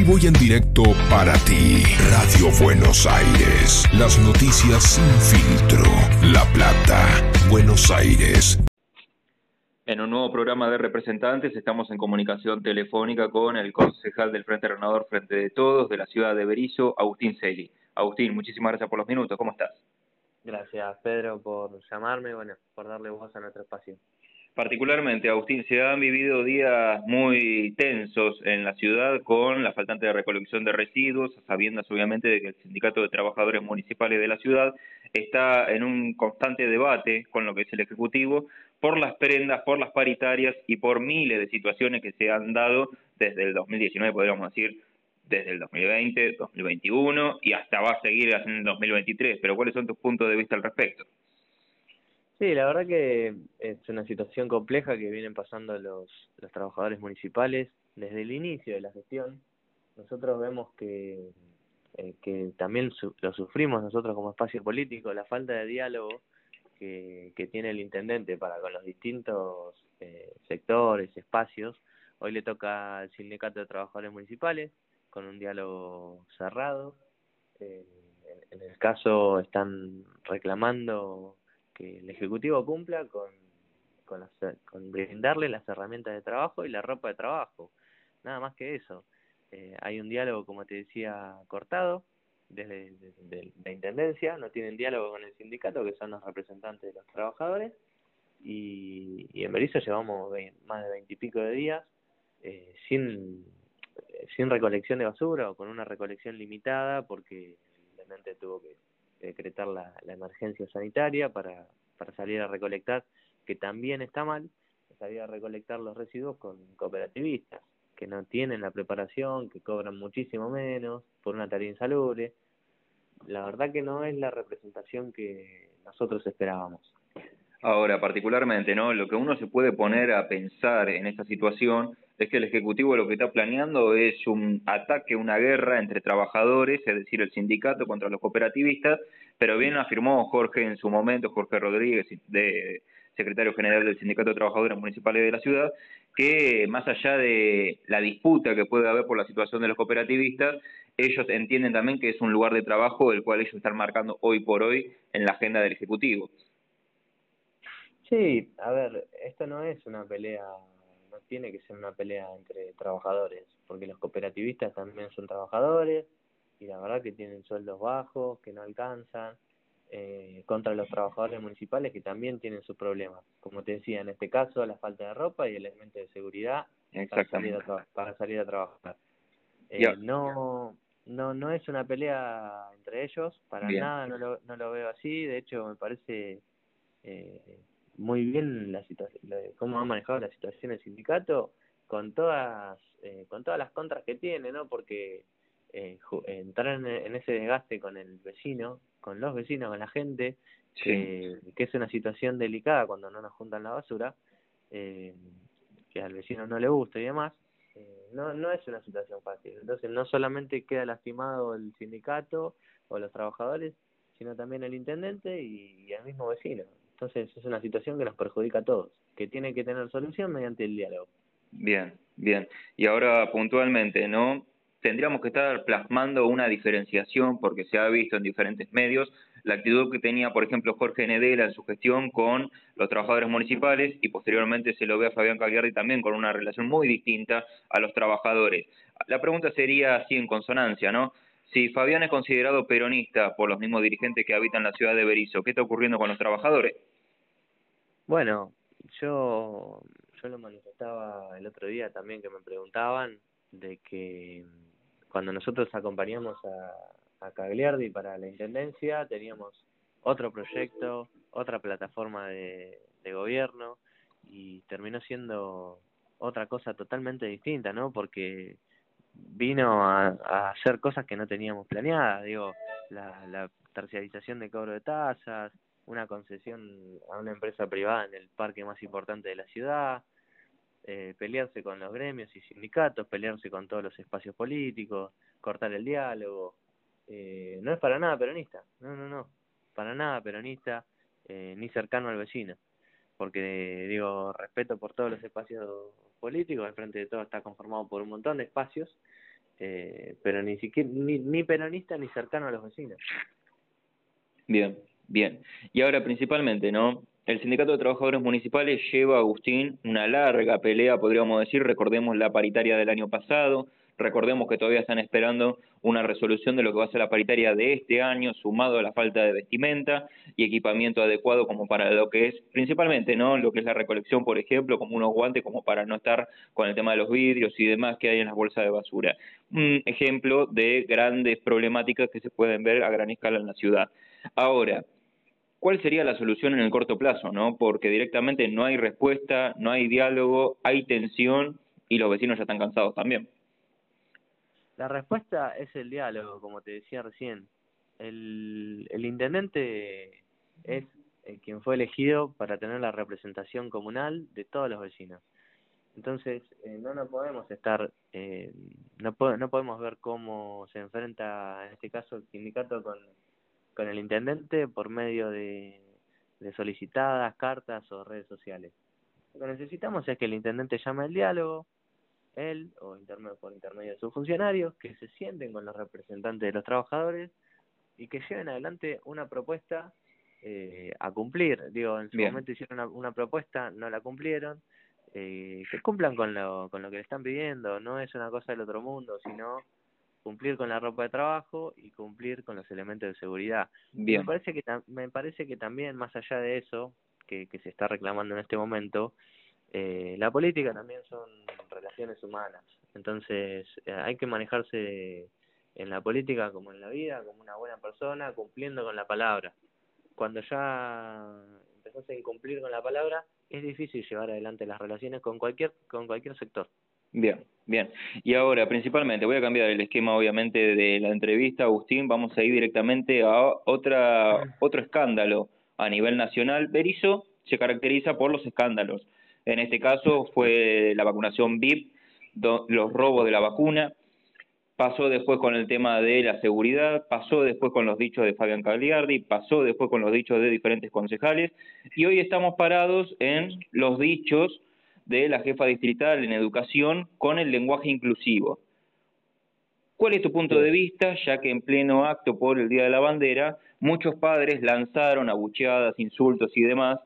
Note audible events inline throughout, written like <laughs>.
vivo y en directo para ti. Radio Buenos Aires. Las noticias sin filtro. La Plata, Buenos Aires. En un nuevo programa de representantes estamos en comunicación telefónica con el concejal del Frente Renovador Frente de Todos de la ciudad de Berizo, Agustín Celi. Agustín, muchísimas gracias por los minutos. ¿Cómo estás? Gracias, Pedro, por llamarme, bueno, por darle voz a nuestro espacio. Particularmente, Agustín, se han vivido días muy tensos en la ciudad con la faltante de recolección de residuos, sabiendo obviamente de que el Sindicato de Trabajadores Municipales de la ciudad está en un constante debate con lo que es el Ejecutivo por las prendas, por las paritarias y por miles de situaciones que se han dado desde el 2019, podríamos decir, desde el 2020, 2021 y hasta va a seguir en el 2023. Pero ¿cuáles son tus puntos de vista al respecto? Sí, la verdad que es una situación compleja que vienen pasando los, los trabajadores municipales desde el inicio de la gestión. Nosotros vemos que, eh, que también lo sufrimos nosotros como espacio político, la falta de diálogo que, que tiene el intendente para con los distintos eh, sectores, espacios. Hoy le toca al sindicato de trabajadores municipales con un diálogo cerrado. Eh, en el caso están reclamando que el Ejecutivo cumpla con, con, con brindarle las herramientas de trabajo y la ropa de trabajo. Nada más que eso. Eh, hay un diálogo, como te decía, cortado desde, la Intendencia, no tienen diálogo con el sindicato, que son los representantes de los trabajadores, y, y en Berizo llevamos más de veintipico de días eh, sin, sin recolección de basura o con una recolección limitada porque el tuvo que decretar la, emergencia sanitaria para, para salir a recolectar, que también está mal, salir a recolectar los residuos con cooperativistas, que no tienen la preparación, que cobran muchísimo menos por una tarea insalubre. La verdad que no es la representación que nosotros esperábamos. Ahora, particularmente, ¿no? Lo que uno se puede poner a pensar en esta situación es que el Ejecutivo lo que está planeando es un ataque, una guerra entre trabajadores, es decir, el sindicato contra los cooperativistas, pero bien afirmó Jorge en su momento, Jorge Rodríguez, de secretario general del Sindicato de Trabajadores Municipales de la ciudad, que más allá de la disputa que puede haber por la situación de los cooperativistas, ellos entienden también que es un lugar de trabajo el cual ellos están marcando hoy por hoy en la agenda del Ejecutivo. Sí, a ver, esto no es una pelea tiene que ser una pelea entre trabajadores, porque los cooperativistas también son trabajadores y la verdad que tienen sueldos bajos, que no alcanzan, eh, contra los trabajadores municipales que también tienen sus problemas. Como te decía, en este caso la falta de ropa y el elemento de seguridad para salir a, para salir a trabajar. Eh, no no no es una pelea entre ellos, para nada no lo, no lo veo así, de hecho me parece eh, muy bien la situación, cómo ha manejado la situación el sindicato con todas eh, con todas las contras que tiene, ¿no? Porque eh, entrar en, ese desgaste con el vecino, con los vecinos, con la gente, que es una situación delicada cuando no nos juntan la basura, eh, que al vecino no le gusta y demás, eh, no, no es una situación fácil. Entonces no solamente queda lastimado el sindicato o los trabajadores, sino también el intendente y el mismo vecino. Entonces es una situación que nos perjudica a todos, que tiene que tener solución mediante el diálogo. Bien, bien. Y ahora puntualmente, ¿no? Tendríamos que estar plasmando una diferenciación porque se ha visto en diferentes medios la actitud que tenía, por ejemplo, Jorge Nedela en su gestión con los trabajadores municipales y posteriormente se lo ve a Fabián Cagliardi también con una relación muy distinta a los trabajadores. La pregunta sería así en consonancia, ¿no? Si Fabián es considerado peronista por los mismos dirigentes que habitan la ciudad de Berizo, ¿qué está ocurriendo con los trabajadores? Bueno, yo, yo lo manifestaba el otro día también que me preguntaban de que cuando nosotros acompañamos a, a Cagliardi para la Intendencia teníamos otro proyecto, otra plataforma de, de gobierno y terminó siendo otra cosa totalmente distinta, ¿no? Porque vino a, hacer cosas que no teníamos planeadas, digo, la, la terciarización de cobro de tasas, una concesión a una empresa privada en el parque más importante de la ciudad, eh, pelearse con los gremios y sindicatos, pelearse con todos los espacios políticos, cortar el diálogo. Eh, no es para nada peronista, no, no, no, para nada peronista, eh, ni cercano al vecino, porque digo, respeto por todos los espacios políticos, el Frente de Todo está conformado por un montón de espacios, eh, pero ni siquiera ni, ni peronista ni cercano a los vecinos. Bien, bien. Y ahora principalmente, ¿no? El Sindicato de Trabajadores Municipales lleva, Agustín, una larga pelea, podríamos decir, recordemos la paritaria del año pasado, Recordemos que todavía están esperando una resolución de lo que va a ser la paritaria de este año, sumado a la falta de vestimenta y equipamiento adecuado como para lo que es, principalmente, ¿no? Lo que es la recolección, por ejemplo, como unos guantes, como para no estar con el tema de los vidrios y demás que hay en las bolsas de basura. Un ejemplo de grandes problemáticas que se pueden ver a gran escala en la ciudad. Ahora, ¿cuál sería la solución en el corto plazo, no? Porque directamente no hay respuesta, no hay diálogo, hay tensión y los vecinos ya están cansados también. La respuesta es el diálogo, como te decía recién. El, el intendente es eh, quien fue elegido para tener la representación comunal de todos los vecinos. Entonces, eh, no nos podemos estar, eh, no, no podemos ver cómo se enfrenta, en este caso, el sindicato con, el intendente por medio de solicitadas, cartas o redes sociales. Lo que necesitamos es que el intendente llame al diálogo, él o intermedio, por intermedio de sus funcionarios, que se sienten con los representantes de los trabajadores y que lleven adelante una propuesta eh, a cumplir. Digo, en su momento hicieron una, una, propuesta, no la cumplieron, eh, que cumplan con lo, con lo que le están pidiendo, no es una cosa del otro mundo, sino cumplir con la ropa de trabajo y cumplir con los elementos de seguridad. Me parece que me parece que también más allá de eso que, que se está reclamando en este momento, eh, la política también son relaciones humanas, entonces eh, hay que manejarse en la política como en la vida, como una buena persona, cumpliendo con la palabra. Cuando ya empezás a incumplir con la palabra, es difícil llevar adelante las relaciones con cualquier con cualquier sector. Bien, bien. Y ahora, principalmente, voy a cambiar el esquema, obviamente, de la entrevista, Agustín. Vamos a ir directamente a otra otro escándalo a nivel nacional. Berizo se caracteriza por los escándalos. En este caso fue la vacunación VIP, los robos de la vacuna, pasó después con el tema de la seguridad, pasó después con los dichos de Fabián Cagliardi, pasó después con los dichos de diferentes concejales. Y hoy estamos parados en los dichos de la jefa distrital en educación con el lenguaje inclusivo. ¿Cuál es tu punto de vista, ya que en pleno acto por el Día de la Bandera, muchos padres lanzaron abucheadas, insultos y demás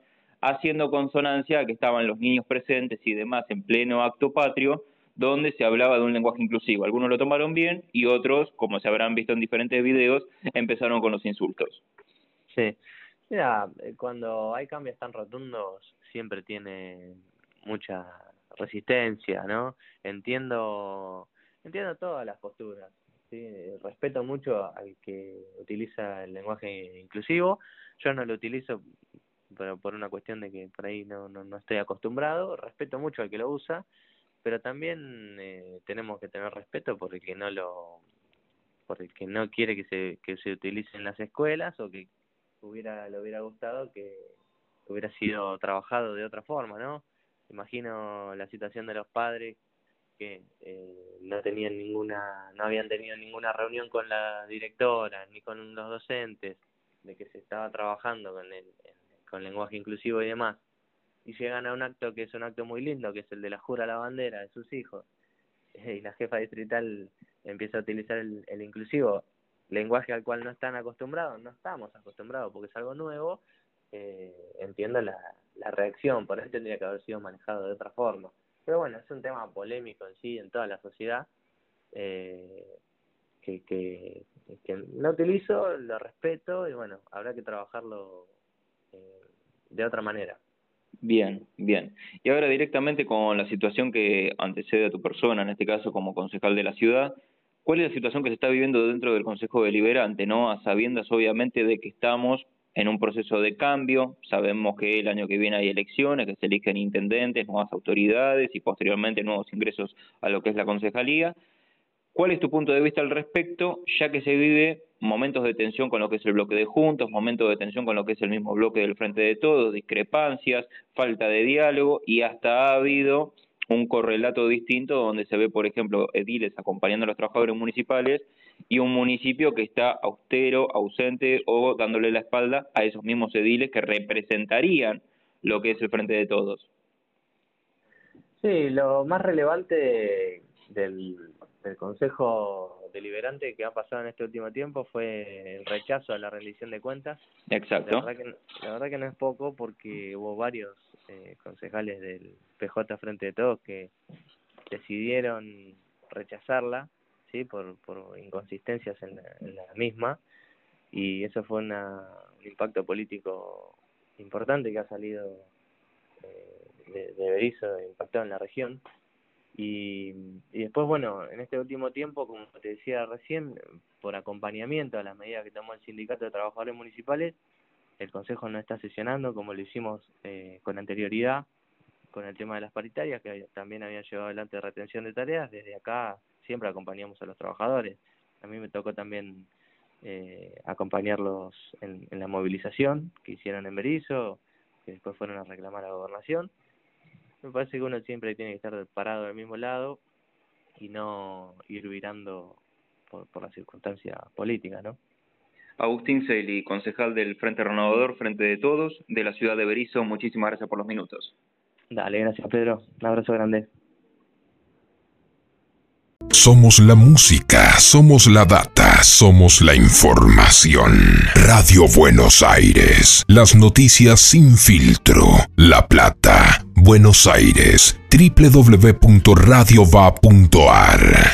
haciendo consonancia que estaban los niños presentes y demás en pleno acto patrio, donde se hablaba de un lenguaje inclusivo. Algunos lo tomaron bien y otros, como se habrán visto en diferentes videos, empezaron con los insultos. Sí, mira, eh, cuando hay cambios tan rotundos siempre tiene mucha resistencia, ¿no? Entiendo, entiendo todas las posturas, respeto mucho al que utiliza el lenguaje inclusivo, yo no lo utilizo pero por una cuestión de que por ahí no, no, no estoy acostumbrado, respeto mucho al que lo usa, pero también eh, tenemos que tener respeto por el que no lo por el que no quiere que se que se utilice en las escuelas o que hubiera le hubiera gustado que hubiera sido trabajado de otra forma, ¿no? Imagino la situación de los padres que eh, no tenían ninguna no habían tenido ninguna reunión con la directora ni con los docentes de que se estaba trabajando con el, con lenguaje inclusivo y demás, y llegan a un acto que es un acto muy lindo, que es el de la jura a la bandera de sus hijos, <laughs> y la jefa distrital empieza a utilizar el, el inclusivo, lenguaje al cual no están acostumbrados, no estamos acostumbrados porque es algo nuevo, eh, entiendo la, la reacción, por eso tendría que haber sido manejado de otra forma. Pero bueno, es un tema polémico en sí, en toda la sociedad, eh, que, no utilizo, lo respeto y bueno, habrá que trabajarlo de otra manera. Bien, bien. Y ahora directamente con la situación que antecede a tu persona, en este caso como concejal de la ciudad, ¿cuál es la situación que se está viviendo dentro del Consejo Deliberante, no? A sabiendas obviamente de que estamos en un proceso de cambio, sabemos que el año que viene hay elecciones, que se eligen intendentes, nuevas autoridades y posteriormente nuevos ingresos a lo que es la concejalía. ¿Cuál es tu punto de vista al respecto, ya que se vive momentos de tensión con lo que es el bloque de juntos, momentos de tensión con lo que es el mismo bloque del Frente de Todos, discrepancias, falta de diálogo y hasta ha habido un correlato distinto donde se ve, por ejemplo, ediles acompañando a los trabajadores municipales y un municipio que está austero, ausente o dándole la espalda a esos mismos ediles que representarían lo que es el Frente de Todos. Sí, lo más relevante del, el Consejo Deliberante que ha pasado en este último tiempo fue el rechazo a la rendición de cuentas. Exacto. La verdad que, la verdad que no es poco porque hubo varios eh, concejales del PJ Frente de Todos que decidieron rechazarla, ¿sí? Por, por inconsistencias en la, misma y eso fue una, un impacto político importante que ha salido eh, de, de Berizo impactado en la región y, y después, bueno, en este último tiempo, como te decía recién, por acompañamiento a las medidas que tomó el Sindicato de Trabajadores Municipales, el Consejo no está sesionando como lo hicimos eh, con anterioridad con el tema de las paritarias, que también habían llevado adelante retención de tareas. Desde acá siempre acompañamos a los trabajadores. A mí me tocó también eh, acompañarlos en, en la movilización que hicieron en Berizo, que después fueron a reclamar a la gobernación me parece que uno siempre tiene que estar parado del mismo lado y no ir virando por, por la circunstancia política, ¿no? Agustín Celi, concejal del Frente Renovador, Frente de Todos, de la ciudad de Berizo, muchísimas gracias por los minutos. Dale, gracias Pedro, un abrazo grande. Somos la música, somos la data, somos la información. Radio Buenos Aires, las noticias sin filtro, La Plata, Buenos Aires, www.radiova.ar